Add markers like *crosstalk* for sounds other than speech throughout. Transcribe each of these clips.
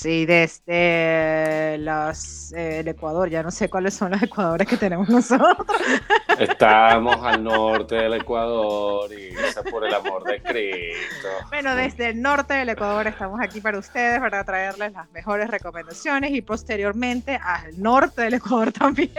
Sí, desde los, eh, el Ecuador, ya no sé cuáles son los ecuadores que tenemos *laughs* nosotros. Estamos al norte del Ecuador y por el amor de Cristo. Bueno, desde el norte del Ecuador estamos aquí para ustedes para traerles las mejores recomendaciones y posteriormente al norte del Ecuador *laughs* también.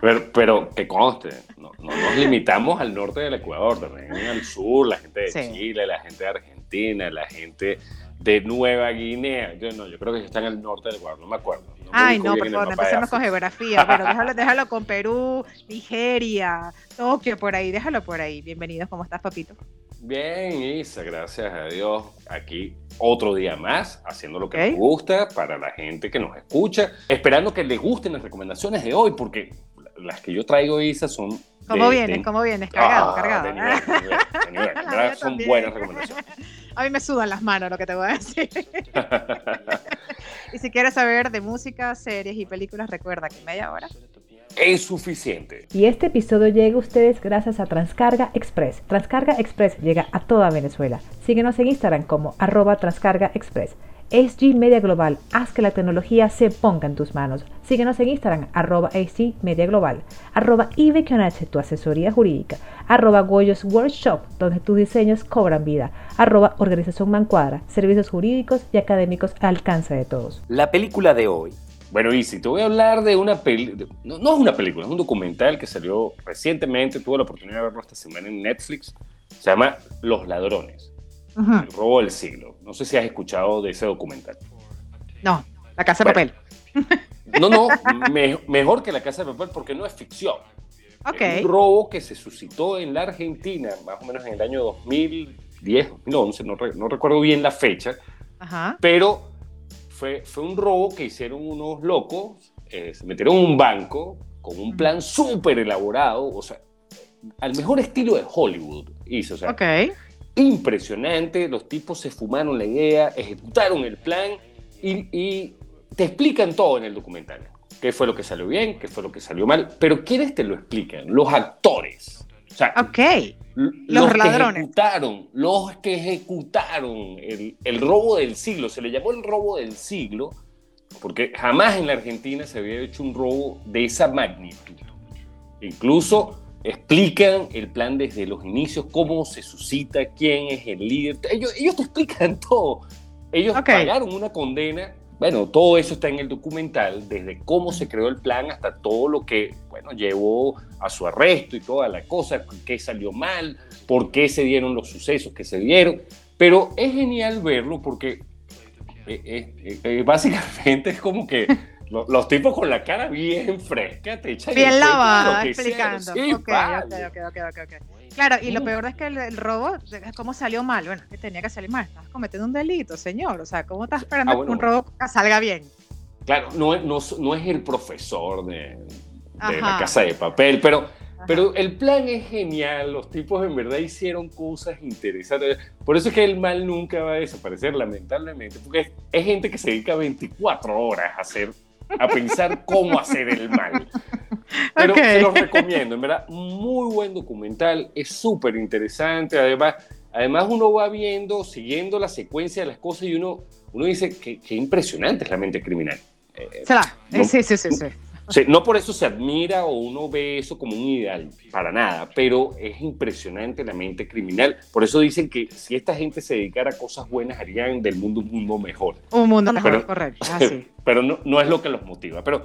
Pero, pero que conste, no, nos limitamos al norte del Ecuador, también al sur, la gente de Chile, la gente de Argentina, la gente de Nueva Guinea. Yo no, yo creo que están al norte del Ecuador, no me acuerdo. Ay, no, perdón, empecemos con geografía. Bueno, déjalo, déjalo con Perú, Nigeria, Tokio, por ahí, déjalo por ahí. Bienvenidos, ¿cómo estás, papito? Bien, Isa, gracias a Dios. Aquí otro día más, haciendo lo que nos gusta para la gente que nos escucha. Esperando que les gusten las recomendaciones de hoy, porque las que yo traigo, Isa, son ¿Cómo vienes? ¿Cómo vienes? Cargado, ah, cargado. *laughs* son buenas recomendaciones. A mí me sudan las manos lo que te voy a decir. *laughs* y si quieres saber de música, series y películas, recuerda que media hora es suficiente. Y este episodio llega a ustedes gracias a Transcarga Express. Transcarga Express llega a toda Venezuela. Síguenos en Instagram como arroba Transcarga Express. SG Media Global, haz que la tecnología se ponga en tus manos. Síguenos en Instagram, arroba SG Media Global, arroba tu asesoría jurídica, arroba Goyos Workshop, donde tus diseños cobran vida, arroba Organización Mancuadra, servicios jurídicos y académicos al alcance de todos. La película de hoy. Bueno, Isi, te voy a hablar de una película, no, no, es una película, es un documental que salió recientemente, tuve la oportunidad de verlo esta semana en Netflix, se llama Los Ladrones. El robo del siglo. No sé si has escuchado de ese documental. No, La Casa de Papel. No, no, *laughs* mejor que La Casa de Papel porque no es ficción. Okay. Es un robo que se suscitó en la Argentina, más o menos en el año 2010, 2011, no, no recuerdo bien la fecha, pero fue, fue un robo que hicieron unos locos, eh, se metieron en un banco con un plan súper elaborado, o sea, al mejor estilo de Hollywood hizo, o sea, okay impresionante, los tipos se fumaron la idea, ejecutaron el plan y, te explican todo en el documental. ¿Qué fue lo que salió bien? ¿Qué fue lo que salió mal? Pero ¿quiénes te lo explican? Los actores. O sea, los, ladrones. Que ejecutaron, los que ejecutaron el, el robo del siglo. Se le llamó el robo del siglo porque jamás en la Argentina se había hecho un robo de esa magnitud. Incluso explican el plan desde los inicios, cómo se suscita, quién es el líder. Ellos, ellos te explican *laughs* todo. Ellos pagaron una condena. Bueno, todo eso está en el documental, desde cómo se creó el plan hasta todo lo que, bueno, llevó a su arresto y toda la cosa, qué salió mal, por qué se dieron los sucesos que se dieron. Pero es genial verlo porque eh, eh, eh, básicamente es como que los, tipos con la cara bien fresca te echan Bien lavada, explicando. Sí, okay, okay, okay, ok, Claro, y lo peor es que el, robo, ¿cómo salió mal? Bueno, que tenía que salir mal. Estás cometiendo un delito, señor. O sea, ¿cómo estás esperando ah, que un robo salga bien? Claro, no, no, no es el profesor de, de la casa de papel, pero, pero el plan es genial. Los tipos en verdad hicieron cosas interesantes. Por eso es que el mal nunca va a desaparecer, lamentablemente, porque es, es gente que se dedica 24 horas a hacer a pensar cómo hacer el mal. Pero se los recomiendo, en verdad, muy buen documental, es súper interesante, además, además uno va viendo, siguiendo la secuencia de las cosas y uno, uno dice que, impresionante es la mente criminal. Eh, sí, sí, sí, sí no por eso se admira o uno ve eso como un ideal, para nada, pero es impresionante la mente criminal. Por eso dicen que si esta gente se dedicara a cosas buenas, harían del mundo un mundo mejor. Un mundo mejor, correcto. *laughs* Ah, pero no, no es lo que los motiva. Pero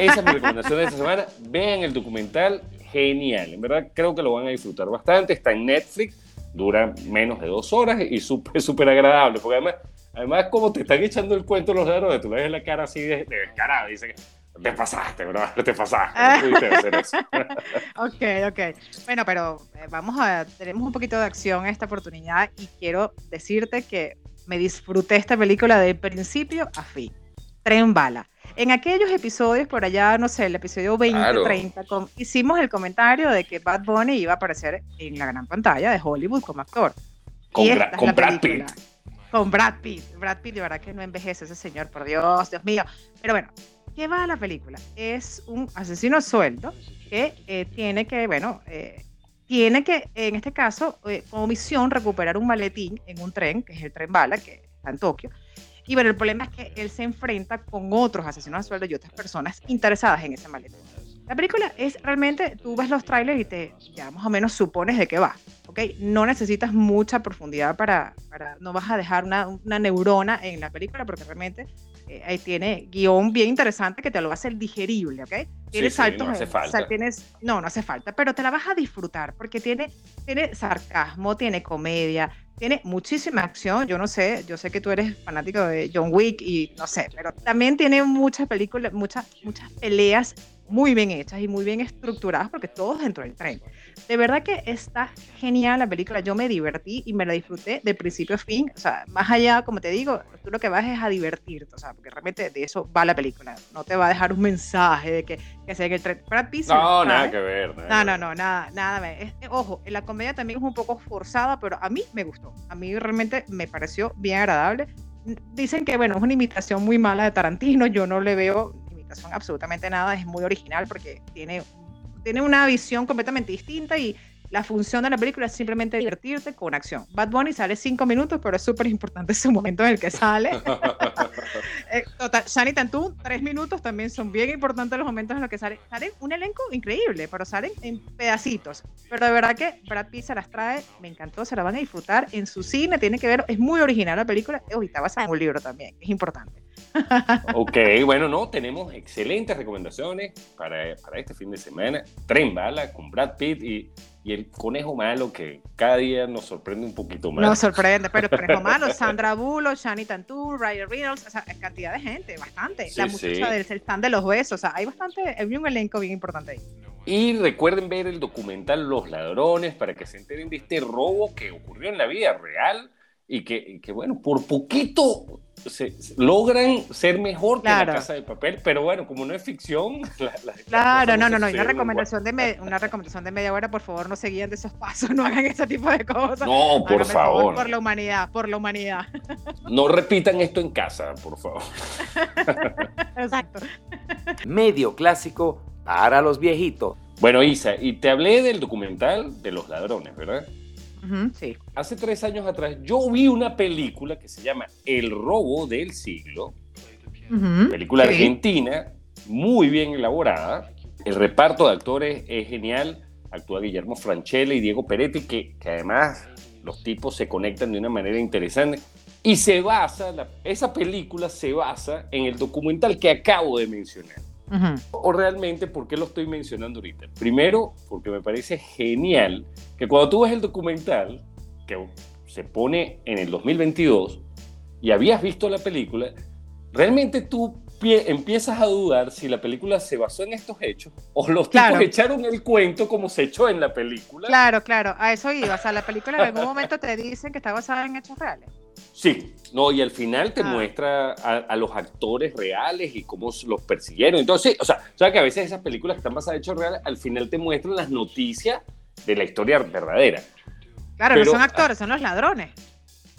esa es mi recomendación de esta semana. Vean el documental, genial. En verdad creo que lo van a disfrutar bastante. Está en Netflix, dura menos de dos horas y súper, súper agradable. Porque además, además, como te están echando el cuento los ladrones, tú le ves la cara así de, de descarada. Dice que te pasaste, bro, *laughs* te pasaste. No pudiste hacer eso. *laughs* ok, ok. Bueno, pero eh, vamos a, tenemos un poquito de acción esta oportunidad y quiero decirte que me disfruté esta película de principio a fin. Tren bala. En aquellos episodios, por allá, no sé, el episodio 20, 30, hicimos el comentario de que Bad Bunny iba a aparecer en la gran pantalla de Hollywood como actor. Con, con Brad Pitt. Con Brad Pitt. Brad Pitt, de verdad que no envejece ese señor, por Dios, Dios mío. Pero bueno, ¿qué va a la película? Es un asesino sueldo que eh, tiene que, bueno, eh, tiene que, en este caso, eh, como misión, recuperar un maletín en un tren, que es el tren bala, que está en Tokio. Y bueno, el problema es que él se enfrenta con otros asesinos a sueldo y otras personas interesadas en ese maletín. La película es realmente, tú ves los trailers y te ya más o menos supones de qué va, ¿ok? No necesitas mucha profundidad para, para no vas a dejar una, una neurona en la película porque realmente eh, ahí tiene guion bien interesante que te lo hace digerible, ¿ok? Tiene saltos, no hace falta. tienes, no, no hace falta, pero te la vas a disfrutar porque tiene, tiene sarcasmo, tiene comedia, tiene muchísima acción. Yo no sé, yo sé que tú eres fanático de John Wick y no sé, pero también tiene muchas películas, muchas, muchas peleas muy bien hechas y muy bien estructuradas porque todos dentro del tren. De verdad que está genial la película, yo me divertí y me la disfruté de principio a fin, o sea, más allá, como te digo, tú lo que vas es a divertirte, o sea, porque realmente de eso va la película, no te va a dejar un mensaje de que, que sea que el tren... Brad no, nada que ver. no, no, no, nada, nada. Es, ojo, la comedia también es un poco forzada, pero a mí me gustó, a mí realmente me pareció bien agradable. Dicen que, bueno, es una imitación muy mala de Tarantino, yo no le veo son absolutamente nada, es muy original porque tiene, tiene una visión completamente distinta y la función de la película es simplemente divertirte con acción. Bad Bunny sale cinco minutos, pero es súper importante su momento en el que sale. *laughs* eh, total, Shani Tantú, tres minutos también son bien importantes los momentos en los que sale. Salen un elenco increíble, pero salen en pedacitos. Pero de verdad que Brad Pitt se las trae, me encantó, se la van a disfrutar en su cine, tiene que ver, es muy original la película. Oh, y está basada en un libro también, es importante. *laughs* ok, bueno, no, tenemos excelentes recomendaciones para, para este fin de semana. Tren Bala con Brad Pitt y y el conejo malo que cada día nos sorprende un poquito más. Nos sorprende, pero el conejo *laughs* malo, Sandra Bullock, Shani Tantur, Ryan Reynolds, o sea, cantidad de gente, bastante. la muchacha del stand de los besos, o sea, hay bastante, hay un elenco bien importante ahí. Y recuerden ver el documental Los Ladrones para que se enteren de este robo que ocurrió en la vida real y que, y que bueno, por poquito se, logran ser mejor que la casa de papel, pero bueno, como no es ficción. *laughs* claro, no, no, no. una recomendación, de una recomendación de media hora, por favor, no se guíen de esos pasos, no hagan ese tipo de cosas. No, por favor. Por la humanidad, por la humanidad. No repitan esto en casa, por favor. *laughs* Exacto. Medio clásico para los viejitos. Bueno, Isa, y te hablé del documental de los ladrones, ¿verdad? Sí. Hace tres años atrás yo vi una película que se llama El robo del siglo, película argentina, muy bien elaborada. El reparto de actores es genial. Actúa Guillermo Franchella y Diego Peretti, que, que además los tipos se conectan de una manera interesante. Y se basa, esa película se basa en el documental que acabo de mencionar. O realmente, ¿por qué lo estoy mencionando ahorita? Primero, porque me parece genial que cuando tú ves el documental, que se pone en el 2022, y habías visto la película, realmente tú empiezas a dudar si la película se basó en estos hechos o los tipos echaron el cuento como se echó en la película. Claro, claro, a eso iba. O sea, la película en algún momento te dicen que está basada en hechos reales. Sí, no, y al final te ah. muestra a, los actores reales y cómo los persiguieron. Entonces, o sea, o sea que a veces esas películas que están basadas en hechos reales, al final te muestran las noticias de la historia verdadera. Claro, no son actores, son los ladrones.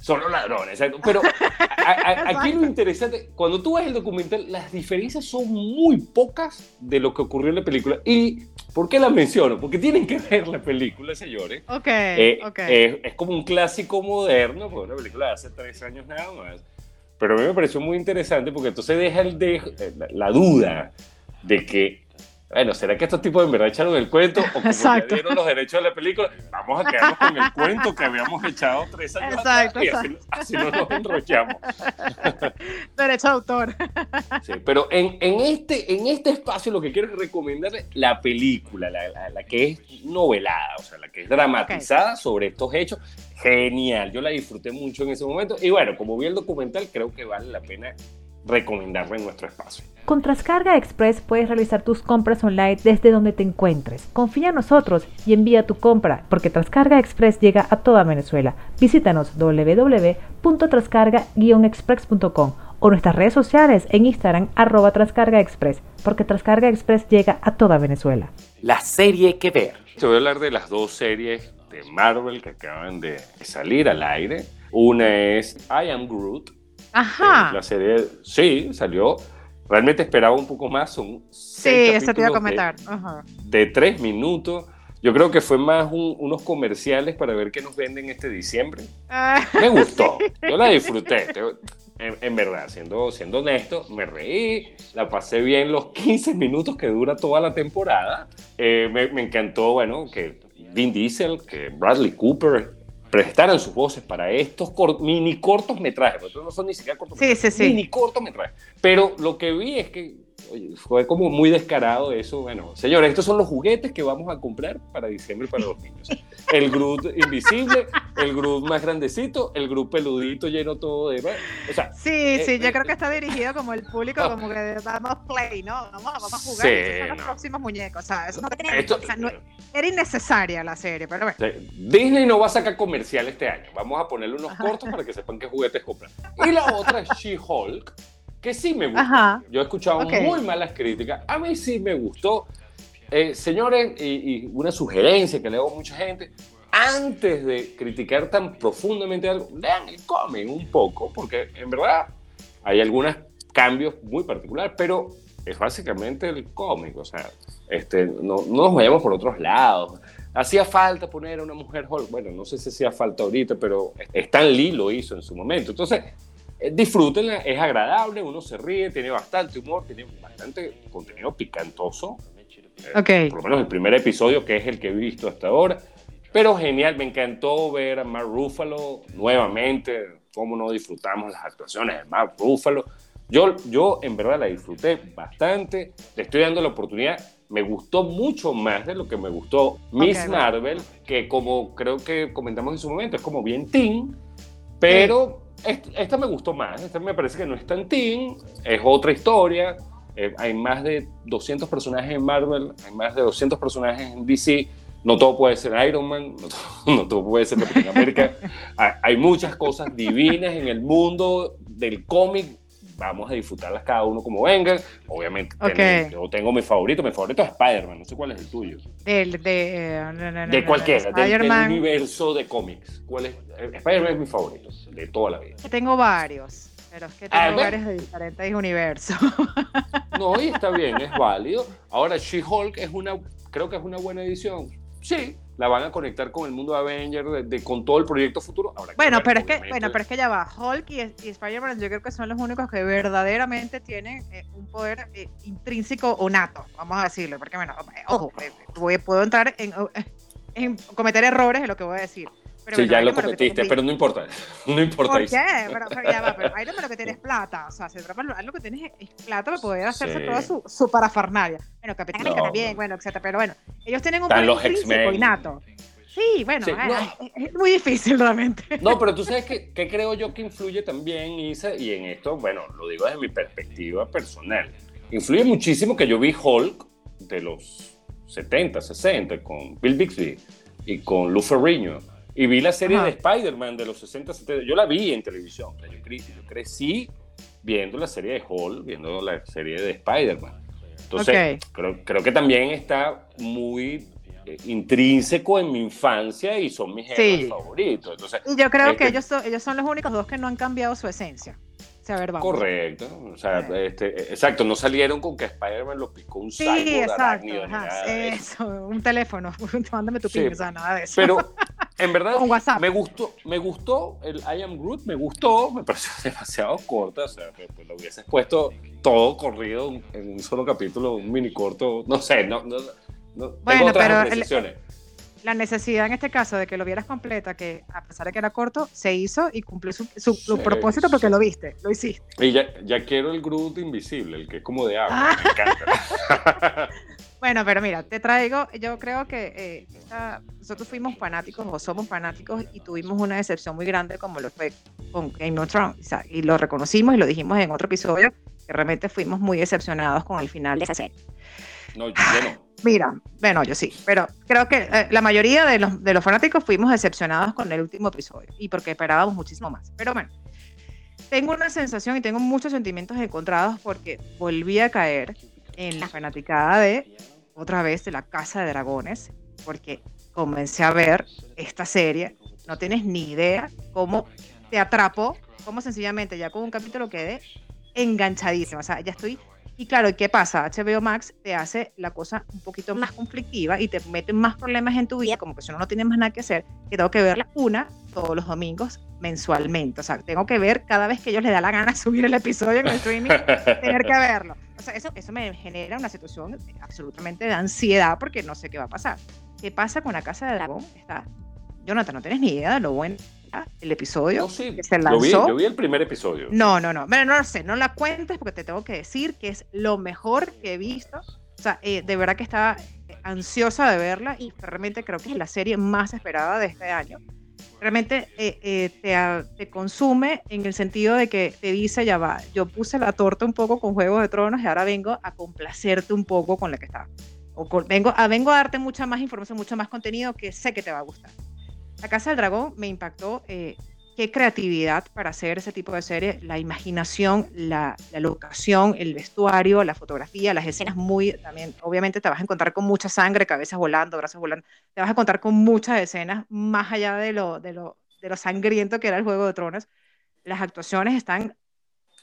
Son los ladrones, Pero *laughs* aquí lo interesante, cuando tú ves el documental, las diferencias son muy pocas de lo que ocurrió en la película. ¿Y por qué las menciono? Porque tienen que ver la película, señores. Ok, eh, ok. es como un clásico moderno, porque una película de hace tres años nada más. Pero a mí me pareció muy interesante porque entonces deja el de, la duda de que bueno, ¿será que estos tipos en verdad echaron el cuento? O como ya dieron los derechos de la película, vamos a quedarnos con el cuento que habíamos echado tres años exacto, atrás y así, no nos enrollamos. *laughs* Derecho de autor. Sí, pero en, en, este, en este espacio lo que quiero es recomendarle la película, la, la, que es novelada, o sea, la que es dramatizada sobre estos hechos. Genial, yo la disfruté mucho en ese momento. Y bueno, como vi el documental, creo que vale la pena recomendarla en nuestro espacio. Con Trascarga Express puedes realizar tus compras online desde donde te encuentres. Confía en nosotros y envía tu compra, porque Trascarga Express llega a toda Venezuela. Visítanos www.trascarga-express.com o nuestras redes sociales en Instagram arroba Trascarga Express, porque Trascarga Express llega a toda Venezuela. La serie que ver. Te voy a hablar de las dos series de Marvel que acaban de salir al aire. Una es I Am Groot. Ajá. La serie, sí, salió Realmente esperaba un poco más, son Sí, eso te iba a comentar. De, tres minutos. Yo creo que fue más unos comerciales para ver qué nos venden este diciembre. Ah, me gustó, *laughs* yo la disfruté. En, verdad, siendo, siendo honesto, me reí, la pasé bien los 15 minutos que dura toda la temporada. Eh, me, me, encantó, bueno, que Vin Diesel, que Bradley Cooper prestaran sus voces para estos mini cortos metrajes, no son ni siquiera cortos sí, sí, sí. mini cortometrajes. Pero lo que vi es que fue como muy descarado eso. Bueno, señores, estos son los juguetes que vamos a comprar para diciembre para los niños. El Groot invisible, el Groot más grandecito, el Groot peludito lleno todo de... O sea, sí, eh, sí, yo eh, creo que está dirigido como el público, ah. como que vamos play, ¿no? Vamos, vamos a jugar, sí, son los próximos muñecos. O sea, eso no tenía, Esto, o sea, no, era innecesaria la serie, pero bueno. Disney no va a sacar comercial este año. Vamos a ponerle unos cortos para que sepan qué juguetes compran. Y la otra es She-Hulk que sí me gusta. Yo he escuchado muy malas críticas. A mí sí me gustó. Eh, señores, y, una sugerencia que le hago a mucha gente, antes de criticar tan profundamente algo, lean el cómic un poco, porque en verdad hay algunos cambios muy particulares, pero es básicamente el cómic, o sea, este, no, no nos vayamos por otros lados. Hacía falta poner a una mujer bueno, no sé si hacía falta ahorita, pero Stan Lee lo hizo en su momento. Entonces, disfrútenla, es agradable, uno se ríe, tiene bastante humor, tiene bastante contenido picantoso. Eh, okay. Por lo menos el primer episodio, que es el que he visto hasta ahora. Pero genial, me encantó ver a Mark Ruffalo nuevamente, cómo no disfrutamos las actuaciones de Mark Ruffalo. Yo, yo en verdad la disfruté bastante, le estoy dando la oportunidad, me gustó mucho más de lo que me gustó Miss Marvel, que como creo que comentamos en su momento, es como bien teen, pero esta, me gustó más, esta me parece que no es tan teen, es otra historia, eh, hay más de 200 personajes en Marvel, hay más de 200 personajes en DC, no todo puede ser Iron Man, no *laughs* todo, puede ser Capitán América, *laughs* hay muchas cosas divinas en el mundo del cómic vamos a disfrutarlas cada uno como vengan. Obviamente, yo tengo mi favorito, mi favorito es Spider-Man, no sé cuál es el tuyo. de, de cualquiera, del, universo de cómics. ¿Cuál es? Eh, Spider-Man es mi favorito, de toda la vida. Tengo varios, pero es que tengo ah, varios de diferentes universos. *laughs* No, y está bien, es válido. Ahora, She-Hulk es una, creo que es una buena edición. Sí, la van a conectar con el mundo de Avengers, de, con todo el proyecto futuro. bueno, pero es que, bueno, pero es que ya va, Hulk y, Spider-Man yo creo que son los únicos que verdaderamente tienen eh, un poder eh, intrínseco o nato, vamos a decirlo, porque bueno, ojo, eh, puedo entrar en, *laughs* en cometer errores en lo que voy a decir sí, ya lo cometiste, pero no importa. *laughs* No importa. ¿Por qué? Pero, ya va, pero Iron Man lo que tiene es plata. O sea, se trata lo que tienes es plata para poder hacerse toda su, su parafernalia. Bueno, Capitán América también, bueno, etcétera. Pero bueno, ellos tienen un intrínseco innato. Sí, bueno, es, muy difícil realmente. No, pero tú sabes que, que creo yo que influye también, Isa, y en esto, bueno, lo digo desde mi perspectiva personal. Influye muchísimo que yo vi Hulk de los 70, 60 con Bill Bixby y con Lou Ferrigno y vi la serie de Spider-Man de los 60, 70. Yo la vi en televisión. Yo, crecí viendo la serie de Hall, viendo la serie de Spider-Man. Entonces, creo, creo, que también está muy eh, intrínseco en mi infancia y son mis héroes favoritos. Entonces, yo creo que, ellos, son, ellos son los únicos dos que no han cambiado su esencia. Correcto, o sea, este, exacto, no salieron con que Spider-Man lo picó un sí, exacto, eso, un teléfono, *laughs* mándame tu sí, o sea, nada de eso. Pero *laughs* en verdad me gustó, me gustó el I Am Groot, me gustó, me pareció *laughs* demasiado corta, o sea, pues, pues, lo hubieses puesto todo corrido en un solo capítulo, un mini corto, no sé, no, no, no bueno, tengo otras pero la necesidad en este caso de que lo vieras completa, que a pesar de que era corto, se hizo y cumplió su, propósito porque lo viste, lo hiciste. Y ya, ya quiero el Groot invisible, el que es como de agua, ah. me encanta. *laughs* bueno, pero mira, te traigo, yo creo que eh, nosotros fuimos fanáticos o somos fanáticos y tuvimos una decepción muy grande como lo fue con Game of Thrones, y lo reconocimos y lo dijimos en otro episodio, que realmente fuimos muy decepcionados con el final de esa serie. No, yo no. Mira, bueno, yo sí, pero creo que eh, la mayoría de los, de los fanáticos fuimos decepcionados con el último episodio y porque esperábamos muchísimo más. Pero bueno, tengo una sensación y tengo muchos sentimientos encontrados porque volví a caer en la fanaticada de otra vez de la Casa de Dragones, porque comencé a ver esta serie, no tienes ni idea cómo te atrapó, cómo sencillamente ya con un capítulo quedé enganchadísima, o sea, ya estoy y claro, ¿qué pasa? HBO Max te hace la cosa un poquito más conflictiva y te mete más problemas en tu vida, como que si uno no tiene más nada que hacer, que tengo que verla una todos los domingos mensualmente. O sea, tengo que ver cada vez que ellos les da la gana *laughs* subir el episodio en el streaming, tener que verlo. O sea, eso, eso me genera una situación absolutamente de ansiedad porque no sé qué va a pasar. ¿Qué pasa con la Casa de Dragón? Está, Jonathan, no tienes ni idea de lo bueno el episodio que se lanzó. Yo vi, el primer episodio. No, no, no. Pero no lo sé, no la cuentes porque te tengo que decir que es lo mejor que he visto. O sea, eh, de verdad que estaba ansiosa de verla y realmente creo que es la serie más esperada de este año. Realmente eh, eh, te, te, consume en el sentido de que te dice, ya va, yo puse la torta un poco con Juegos de Tronos y ahora vengo a complacerte un poco con la que está. O vengo, a, vengo a darte mucha más información, mucho más contenido que sé que te va a gustar. La Casa del Dragón me impactó. Eh, qué creatividad para hacer ese tipo de serie, la imaginación, la, locación, el vestuario, la fotografía, las escenas muy, también, obviamente te vas a encontrar con mucha sangre, cabezas volando, brazos volando, te vas a encontrar con muchas escenas más allá de lo, de lo, de lo sangriento que era el Juego de Tronos. Las actuaciones están,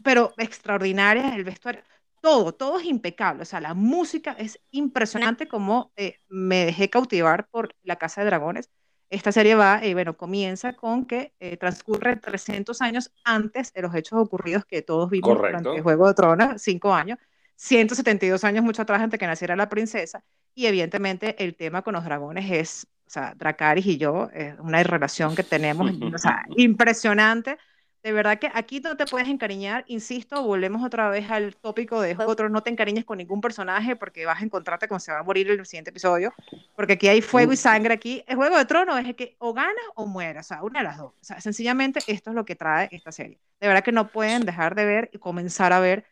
pero extraordinarias, el vestuario, todo, todo es impecable, o sea, la música es impresionante como eh, me dejé cautivar por La Casa de Dragones esta serie va, y bueno, comienza con que eh, transcurre 300 años antes de los hechos ocurridos que todos vimos durante el Juego de Tronos, cinco años, 172 años mucho atrás antes de que naciera la princesa, y evidentemente el tema con los dragones es, o sea, Dracaris y yo, es una relación que tenemos, o sea, *laughs* impresionante, de verdad que aquí no te puedes encariñar, insisto, volvemos otra vez al tópico de otro, no te encariñes con ningún personaje porque vas a encontrarte con se va a morir en el siguiente episodio, porque aquí hay fuego y sangre aquí. El Juego de Tronos es que o ganas o mueras, o sea, una de las dos. O sea, sencillamente esto es lo que trae esta serie. De verdad que no pueden dejar de ver y comenzar a ver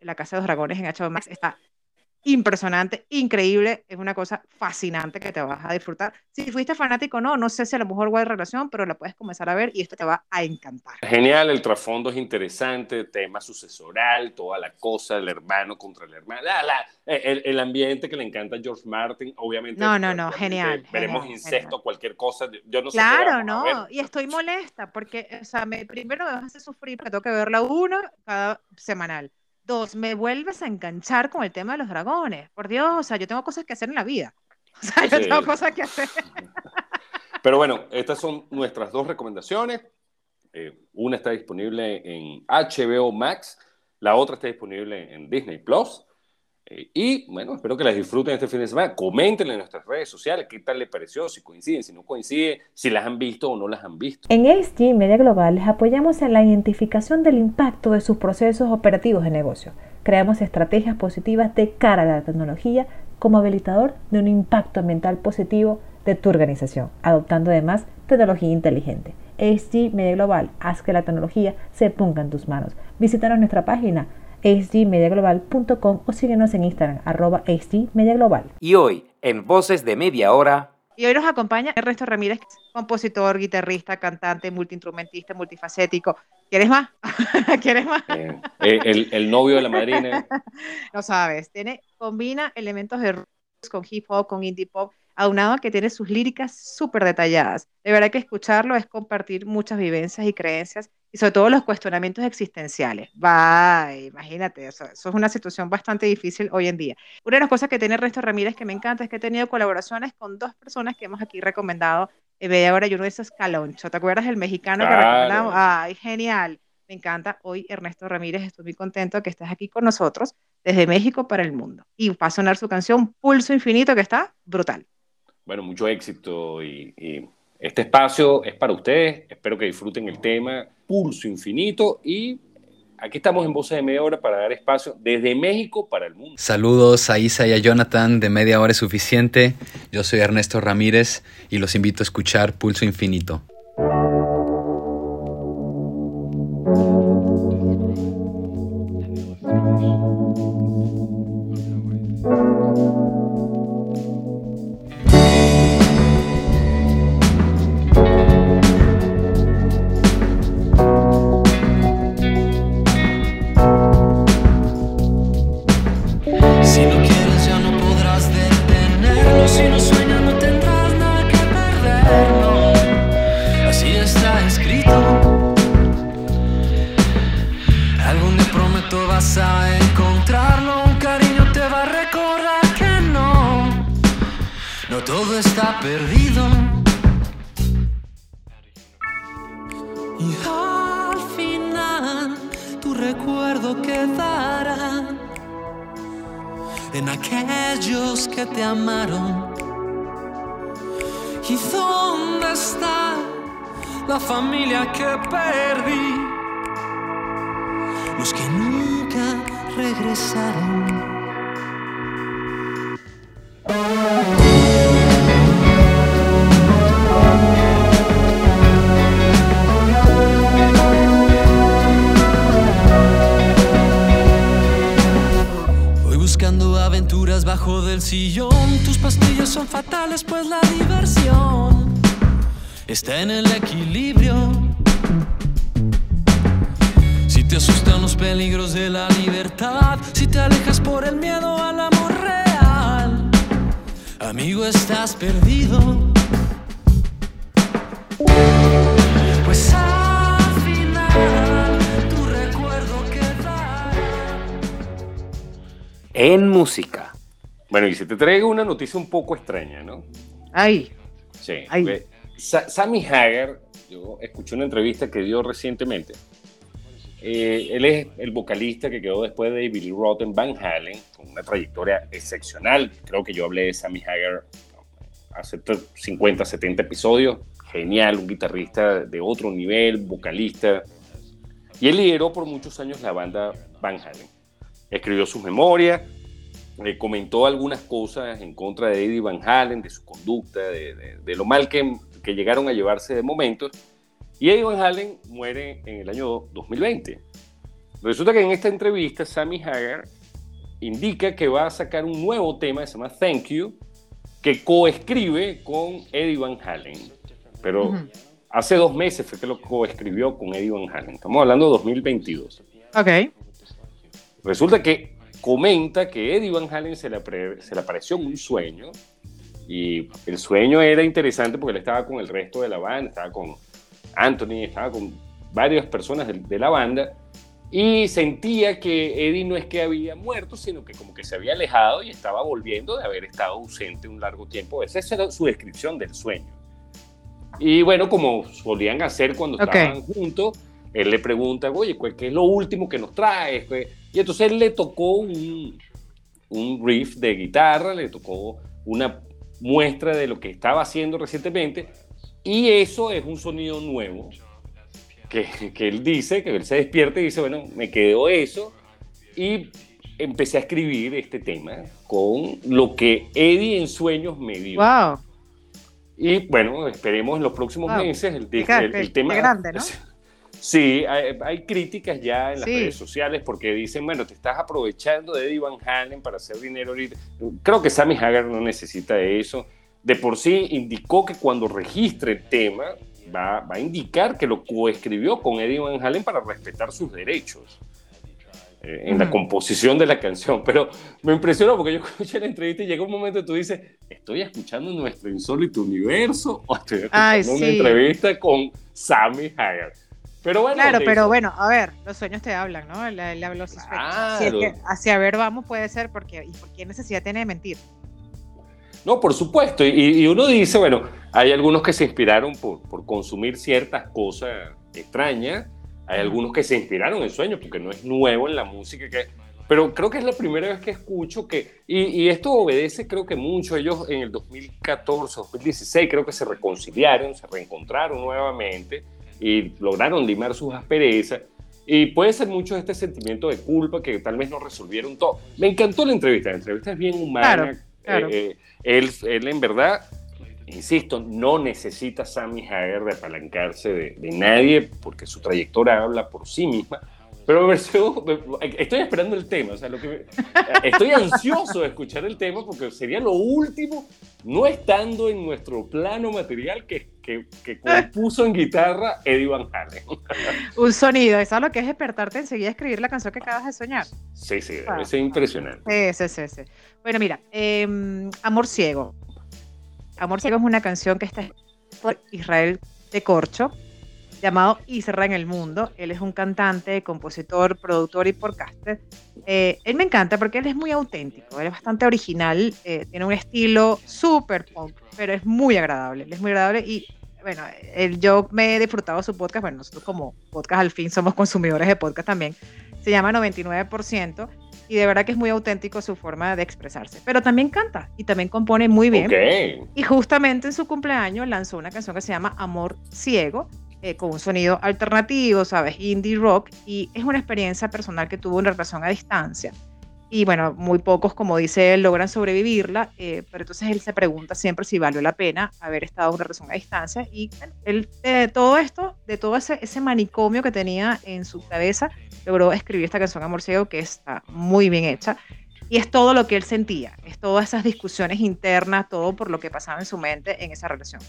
La Casa de los Dragones en HBO Max. Está impresionante, increíble, es una cosa fascinante que te vas a disfrutar. Si fuiste fanático no, no sé si a lo mejor guay relación, pero la puedes comenzar a ver y esto te va a encantar. Genial, el trasfondo es interesante, tema sucesoral, toda la cosa, el hermano contra el hermano, el, ambiente que le encanta a George Martin, obviamente. No, no, no, genial. Veremos incesto, cualquier cosa, yo no sé. Claro, no, y estoy molesta porque, o sea, me, primero me vas a hacer sufrir porque tengo que verla uno cada semanal Dos, me vuelves a enganchar con el tema de los dragones. Por Dios, o sea, yo tengo cosas que hacer en la vida. *laughs* O sea, yo tengo cosas que hacer. Pero bueno, estas son nuestras dos recomendaciones. Eh, una está disponible en HBO Max, la otra está disponible en Disney Plus. Eh, y bueno, espero que las disfruten este fin de semana. Coméntenle en nuestras redes sociales qué tal les pareció, si coinciden, si no coinciden, si las han visto o no las han visto. En SG Media Global les apoyamos en la identificación del impacto de sus procesos operativos de negocio. Creamos estrategias positivas de cara a la tecnología como habilitador de un impacto ambiental positivo de tu organización, adoptando además tecnología inteligente. SG Media Global, haz que la tecnología se ponga en tus manos. Visítanos nuestra página hdmediaglobal.com o síguenos en Instagram, arroba hdmediaglobal. Y hoy, en Voces de Media Hora... Y hoy nos acompaña Ernesto Ramírez, compositor, guitarrista, cantante, multiinstrumentista, multifacético. ¿Quieres más? *laughs* ¿Quieres más? Eh, eh, el, novio de la madrina. *laughs* no sabes, tiene, combina elementos de rock con hip hop, con indie pop, aunado a que tiene sus líricas súper detalladas. De verdad que escucharlo es compartir muchas vivencias y creencias y sobre todo los cuestionamientos existenciales. Va, imagínate, eso, es una situación bastante difícil hoy en día. Una de las cosas que tiene Ernesto Ramírez que me encanta es que he tenido colaboraciones con dos personas que hemos aquí recomendado. Eh, ve ahora y uno de esos Caloncho. ¿Te acuerdas del mexicano que recomendamos? Ay, genial. Me encanta. Hoy Ernesto Ramírez, estoy muy contento que estés aquí con nosotros desde México para el mundo. Y va a sonar su canción Pulso Infinito que está brutal. Bueno, mucho éxito y, este espacio es para ustedes. Espero que disfruten el tema Pulso Infinito y Aquí estamos en Voces de Media Hora para dar espacio desde México para el mundo. Saludos a Isa y a Jonathan de Media Hora es Suficiente. Yo soy Ernesto Ramírez y los invito a escuchar Pulso Infinito. Está en el equilibrio. Si te asustan los peligros de la libertad, si te alejas por el miedo al amor real, amigo, estás perdido. Pues al final tu recuerdo quedará. En música. Bueno, y si te traigo una noticia un poco extraña, ¿no? Ay. Sí. Ay. Sammy Hagar, yo escuché una entrevista que dio recientemente. Eh, él es el vocalista que quedó después de Billy Rotten Van Halen, con una trayectoria excepcional. Creo que yo hablé de Sammy Hagar hace 50, 70 episodios. Genial, un guitarrista de otro nivel, vocalista. Y él lideró por muchos años la banda Van Halen. Escribió sus memorias, le comentó algunas cosas en contra de Eddie Van Halen, de su conducta, de lo mal que que llegaron a llevarse de momentos. Y Eddie Van Halen muere en el año 2020. Resulta que en esta entrevista Sammy Hagar indica que va a sacar un nuevo tema que se llama Thank You, que coescribe con Eddie Van Halen. Pero hace dos meses fue que lo coescribió con Eddie Van Halen. Estamos hablando de 2022. Ok. Resulta que comenta que Eddie Van Halen se le, se le apareció en un sueño y el sueño era interesante porque él estaba con el resto de la banda, estaba con Anthony, estaba con varias personas de, la banda y sentía que Eddie no es que había muerto, sino que como que se había alejado y estaba volviendo de haber estado ausente un largo tiempo. Esa era su descripción del sueño. Y bueno, como solían hacer cuando estaban juntos, él le pregunta, oye, ¿qué es lo último que nos traes? Y entonces él le tocó un, un riff de guitarra, le tocó una muestra de lo que estaba haciendo recientemente y eso es un sonido nuevo que, que, él dice, que él se despierta y dice, bueno, me quedó eso y empecé a escribir este tema con lo que Eddie en sueños me dio. Wow. Y bueno, esperemos en los próximos meses el, el, tema. grande, ¿no? *laughs* Sí, hay, críticas ya en las redes sociales porque dicen, bueno, te estás aprovechando de Eddie Van Halen para hacer dinero ahorita. Creo que Sammy Hagar no necesita eso. De por sí indicó que cuando registre el tema va, a indicar que lo coescribió con Eddie Van Halen para respetar sus derechos eh, en la composición de la canción. Pero me impresionó porque yo *laughs* escuché la entrevista y llegó un momento que tú dices, estoy escuchando nuestro insólito universo *laughs* o estoy escuchando una entrevista con Sammy Hagar. Pero bueno, claro, pero bueno, a ver, los sueños te hablan, ¿no? Le, hablo claro. que hacia ver vamos puede ser porque, ¿y por qué necesidad tiene de mentir? No, por supuesto. Y, uno dice, bueno, hay algunos que se inspiraron por, por consumir ciertas cosas extrañas. Hay algunos que se inspiraron en sueños, porque no es nuevo en la música que pero creo que es la primera vez que escucho que, y, esto obedece creo que mucho, ellos en el 2014, 2016 creo que se reconciliaron, se reencontraron nuevamente y lograron limar sus asperezas. Y puede ser mucho este sentimiento de culpa que tal vez no resolvieron todo. Me encantó la entrevista, la entrevista es bien humana. Eh, eh, él, él en verdad insisto, no necesita Sammy Hager de apalancarse de, de, nadie porque su trayectoria habla por sí misma. Pero me estoy esperando el tema, o sea, lo que estoy ansioso de escuchar el tema porque sería lo último, no estando en nuestro plano material que, que, que compuso en guitarra Eddie Van Halen. Un sonido, ¿eso es lo que es despertarte enseguida a escribir la canción que acabas de soñar? Sí, sí, ah, es impresionante. Sí, sí, sí, Bueno, mira, em, Amor Ciego. Amor Ciego es una canción que está por Israel de Corcho llamado Isra en el mundo. Él es un cantante, compositor, productor y podcaster. Eh, él me encanta porque él es muy auténtico, él es bastante original, eh, tiene un estilo súper punk, pero es muy agradable, él es muy agradable y bueno, él, yo me he disfrutado su podcast, bueno, nosotros como podcast al fin somos consumidores de podcast también, se llama 99% y de verdad que es muy auténtico su forma de expresarse, pero también canta y también compone muy bien. Y justamente en su cumpleaños lanzó una canción que se llama Amor Ciego, eh, con un sonido alternativo, ¿sabes? Indie rock, y es una experiencia personal que tuvo una relación a distancia. Y bueno, muy pocos, como dice él, logran sobrevivirla, eh, pero entonces él se pregunta siempre si valió la pena haber estado en una relación a distancia. Y él, de todo esto, de todo ese, ese manicomio que tenía en su cabeza, logró escribir esta canción Amor Ciego, que está muy bien hecha. Y es todo lo que él sentía, es todas esas discusiones internas, todo por lo que pasaba en su mente en esa relación.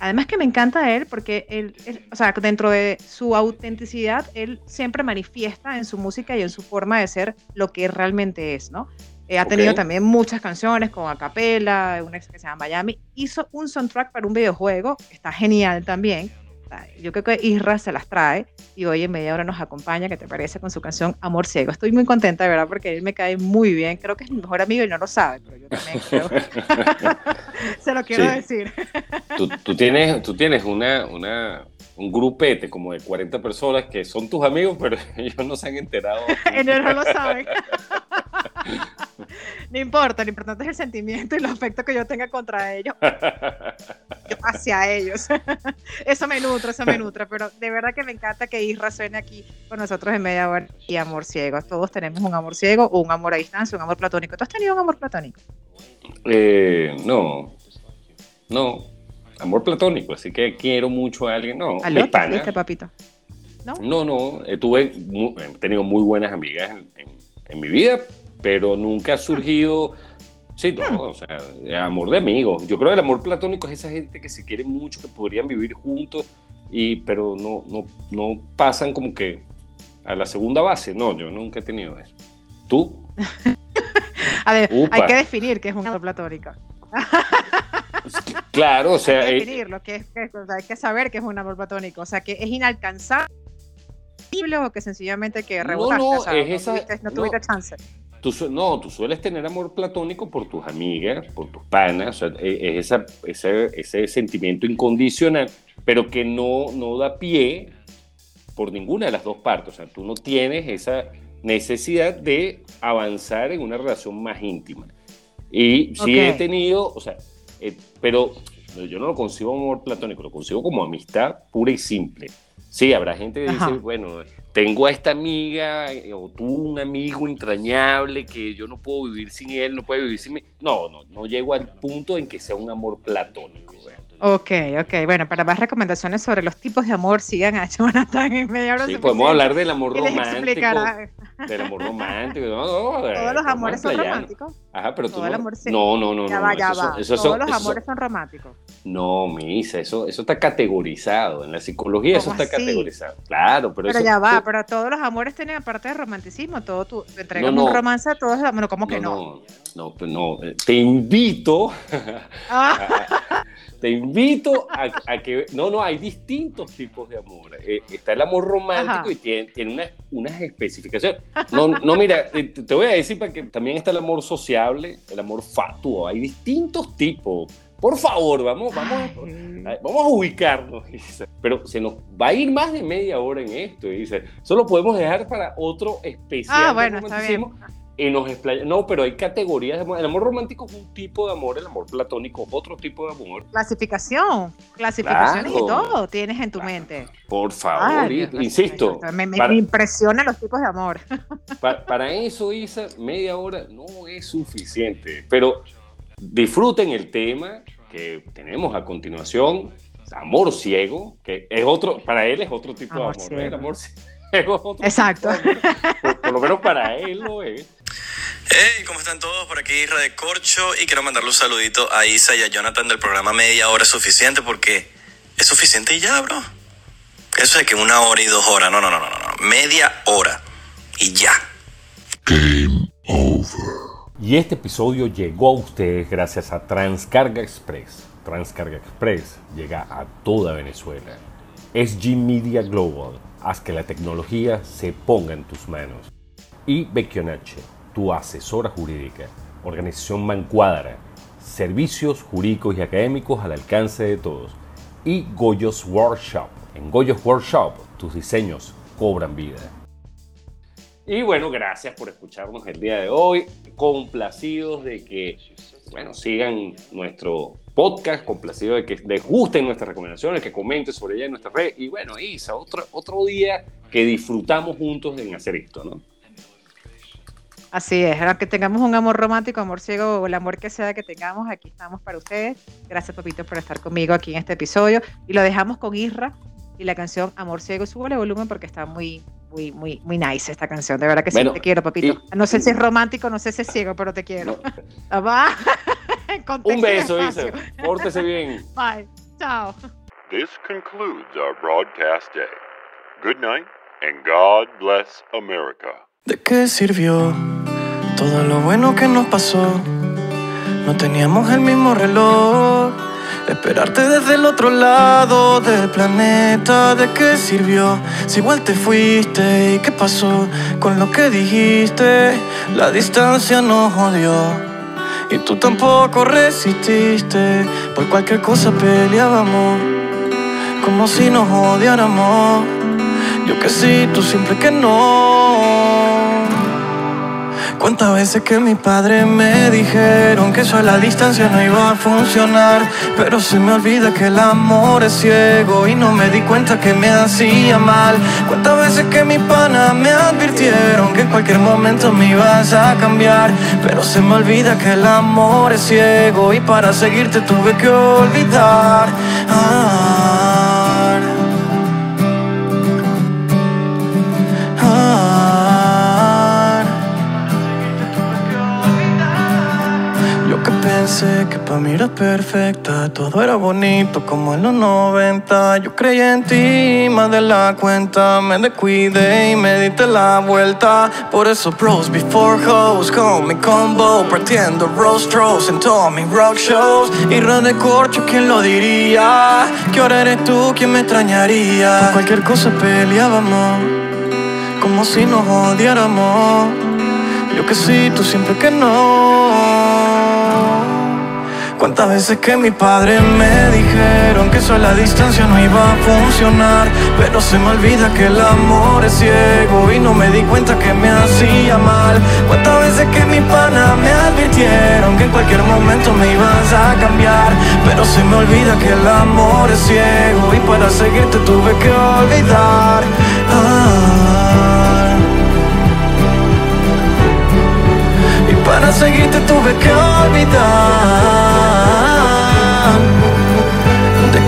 Además que me encanta él porque él, o sea, dentro de su autenticidad, él siempre manifiesta en su música y en su forma de ser lo que realmente es, ¿no? Eh, ha tenido también muchas canciones con acapella, una que se llama Miami. Hizo un soundtrack para un videojuego, está genial también. Yo creo que Isra se las trae y hoy en media hora nos acompaña, ¿qué te parece? Con su canción Amor Ciego. Estoy muy contenta, de verdad, porque él me cae muy bien. Creo que es mi mejor amigo y no lo sabe, pero yo también creo. *laughs* se lo quiero decir. tú, tienes, tú tienes una, una, un grupete como de 40 personas que son tus amigos, pero *laughs* ellos no se han enterado. *laughs* ellos no lo saben. No importa, lo importante es el sentimiento y los afectos que yo tenga contra ellos. hacia ellos. eso me nutre, eso me nutre, pero de verdad que me encanta que Isra suene aquí con nosotros en media hora y amor ciego. Todos tenemos un amor ciego, un amor a distancia, un amor platónico. ¿Tú has tenido un amor platónico? Eh, no, no, amor platónico, así que quiero mucho a alguien. No, ¿Aló, este papito? No, no, no he tenido muy buenas amigas en mi vida, pero nunca ha surgido, sí, no, o sea, amor de amigos. Yo creo que el amor platónico es esa gente que se quiere mucho, que podrían vivir juntos, y, pero no, no, no pasan como que a la segunda base. No, yo nunca he tenido eso. ¿Tú? *laughs* a ver, hay que definir qué es un amor platónico. claro, o sea... Hay que eh, definirlo, que, hay que saber qué es un amor platónico, o sea, que es inalcanzable o que sencillamente que rebotaste, no, no, es esa, no tuviste chance. Tú, no, tú sueles tener amor platónico por tus amigas, por tus panas, e, es esa, ese, ese, sentimiento incondicional, pero que no, no da pie por ninguna de las dos partes. O sea, tú no tienes esa necesidad de avanzar en una relación más íntima. Y sí he tenido, o sea, eh, pero yo no lo consigo amor platónico, lo consigo como amistad pura y simple. Sí, habrá gente que dice, bueno, tengo a esta amiga eh, o tú un amigo entrañable que yo no puedo vivir sin él, no puede vivir sin mí. No, no, no llego al punto en que sea un amor platónico. Ok, ok. Bueno, para más recomendaciones sobre los tipos de amor, sigan a *laughs* Jonathan en media hora. Sí, podemos hablar del amor romántico. Del amor romántico. No, no, Todos los amores son románticos. Ajá, pero tú. no, no, no, ya no. Va, ya va. Todos los amores son románticos. No, Misa, eso, eso está categorizado. En la psicología eso está categorizado. Claro, pero. Pero ya va, pero todos los amores tienen aparte de romanticismo. Todo tu, entregas un romance a todos amores. ¿Cómo que no? No, no, no. Te invito. *laughs* Ah te invito a, que... No, no, hay distintos tipos de amor. Eh, está el amor romántico y tiene, tiene unas, unas, especificaciones. No, no, mira, eh, te voy a decir para que también está el amor sociable, el amor fatuo. Hay distintos tipos. Por favor, vamos, vamos, vamos a ubicarnos. Pero se nos va a ir más de media hora en esto. Dice, solo podemos dejar para otro especial. Ah, bueno, está bien y nos No, pero hay categorías de amor. El amor romántico es un tipo de amor, el amor platónico es otro tipo de amor. Clasificación, clasificación y todo tienes en tu mente. Por favor, insisto. Me, me, impresionan los tipos de amor. *laughs* Para, eso, Isa, media hora no es suficiente. Pero disfruten el tema que tenemos a continuación. Amor ciego, que es otro, para él es otro tipo de amor. El amor ciego. Exacto. por, lo menos para él lo es. Hey, ¿cómo están todos? Por aquí Isra de Corcho y quiero mandarle un saludito a Isa y a Jonathan del programa Media Hora es suficiente porque es suficiente y ya, bro. Eso de que una hora y dos horas, no, no, no, no, no, media hora y ya. Game over. Y este episodio llegó a ustedes gracias a Transcarga Express. Transcarga Express llega a toda Venezuela. SG Media Global, haz que la tecnología se ponga en tus manos. Y Becchionache tu asesora jurídica, organización Mancuadra, servicios jurídicos y académicos al alcance de todos. Y Goyos Workshop. En Goyos Workshop tus diseños cobran vida. Y bueno, gracias por escucharnos el día de hoy. Complacidos de que, bueno, sigan nuestro podcast, complacidos de que les gusten nuestras recomendaciones, que comenten sobre ella en nuestra red. Y bueno, Isa, otro, otro día que disfrutamos juntos en hacer esto, ¿no? Así es, aunque tengamos un amor romántico, amor ciego o el amor que sea que tengamos, aquí estamos para ustedes. Gracias, Papito, por estar conmigo aquí en este episodio. Y lo dejamos con Isra y la canción Amor Ciego. Súbale volumen porque está muy, muy, muy, muy nice esta canción. De verdad que sí, te quiero, Papito. no sé si es romántico, no sé si es ciego, pero te quiero. *laughs* Va. *laughs* un beso, Isra. Pórtese bien. *laughs* Bye. Chao. This concludes our broadcast day. Good night and God bless America. ¿De qué sirvió todo lo bueno que nos pasó? No teníamos el mismo reloj. Esperarte desde el otro lado del planeta, ¿de qué sirvió? Si igual te fuiste, ¿y qué pasó con lo que dijiste? La distancia nos odió y tú tampoco resististe. Por cualquier cosa peleábamos, como si nos odiáramos. Yo que sí, tú siempre que no. Cuántas veces que mis padres me dijeron que eso a la distancia no iba a funcionar. Pero se me olvida que el amor es ciego y no me di cuenta que me hacía mal. Cuántas veces que mis panas me advirtieron que en cualquier momento me ibas a cambiar. Pero se me olvida que el amor es ciego y para seguirte tuve que olvidar. Ah. Sé que pa' mí eras perfecta, todo era bonito como en los 90. Yo creí en ti más de la cuenta, me descuidé y me diste la vuelta. Por eso pros before hoes, con mi combo, partiendo rostros en todos mis rock shows. Y de corcho, ¿quién lo diría? Que ahora eres tú quien me extrañaría. Por cualquier cosa peleábamos, como si nos odiáramos. Yo que sí, tú siempre que no. Cuántas veces que mis padres me dijeron que eso a la distancia no iba a funcionar. Pero se me olvida que el amor es ciego y no me di cuenta que me hacía mal. Cuántas veces que mis panas me advirtieron que en cualquier momento me ibas a cambiar. Pero se me olvida que el amor es ciego y para seguirte tuve que olvidar. Ah. Y para seguirte tuve que olvidar.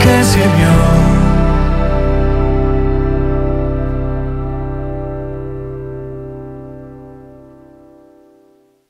¿De qué sirvió?